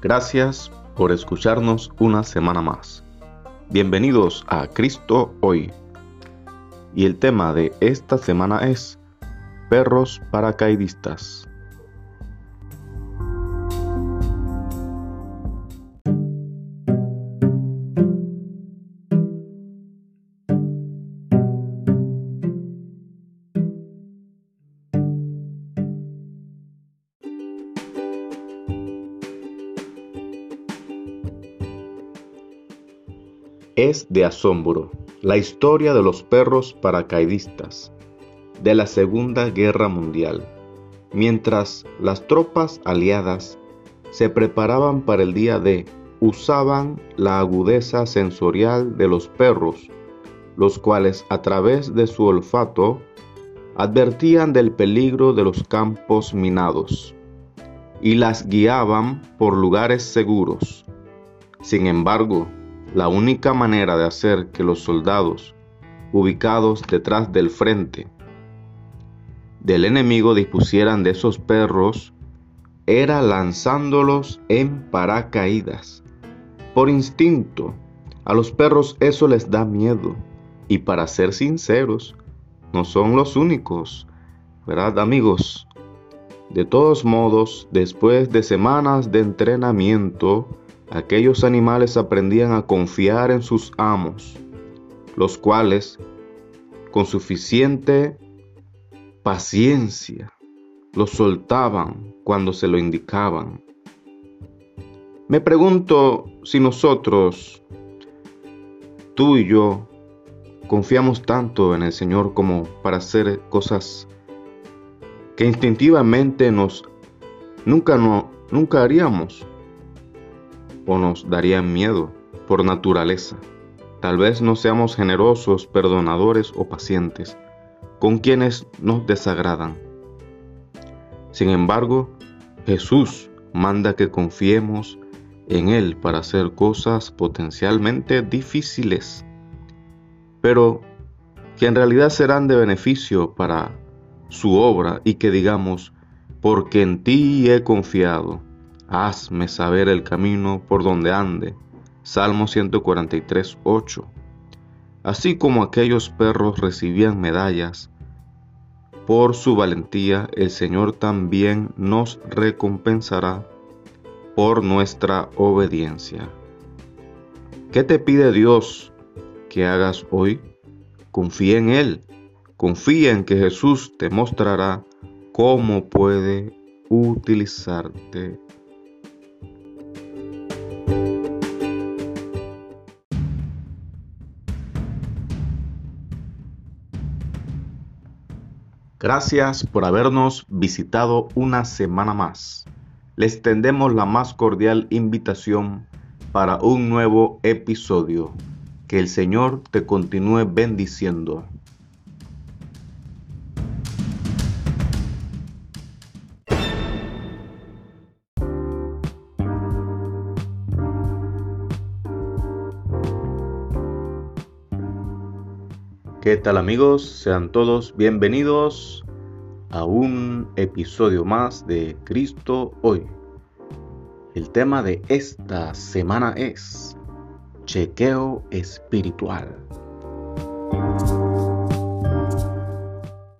Gracias por escucharnos una semana más. Bienvenidos a Cristo hoy. Y el tema de esta semana es perros paracaidistas. Es de asombro la historia de los perros paracaidistas de la Segunda Guerra Mundial, mientras las tropas aliadas se preparaban para el día D, usaban la agudeza sensorial de los perros, los cuales a través de su olfato advertían del peligro de los campos minados y las guiaban por lugares seguros. Sin embargo, la única manera de hacer que los soldados, ubicados detrás del frente del enemigo, dispusieran de esos perros era lanzándolos en paracaídas. Por instinto, a los perros eso les da miedo. Y para ser sinceros, no son los únicos, ¿verdad amigos? De todos modos, después de semanas de entrenamiento, aquellos animales aprendían a confiar en sus amos, los cuales, con suficiente paciencia, los soltaban cuando se lo indicaban. Me pregunto si nosotros, tú y yo, confiamos tanto en el Señor como para hacer cosas que instintivamente nos nunca no, nunca haríamos o nos darían miedo por naturaleza. Tal vez no seamos generosos, perdonadores o pacientes con quienes nos desagradan. Sin embargo, Jesús manda que confiemos en Él para hacer cosas potencialmente difíciles, pero que en realidad serán de beneficio para su obra y que digamos, porque en ti he confiado hazme saber el camino por donde ande. Salmo 143, 8. Así como aquellos perros recibían medallas por su valentía, el Señor también nos recompensará por nuestra obediencia. ¿Qué te pide Dios que hagas hoy? Confía en Él. Confía en que Jesús te mostrará cómo puede utilizarte Gracias por habernos visitado una semana más. Les tendemos la más cordial invitación para un nuevo episodio. Que el Señor te continúe bendiciendo. ¿Qué tal amigos? Sean todos bienvenidos a un episodio más de Cristo hoy. El tema de esta semana es chequeo espiritual.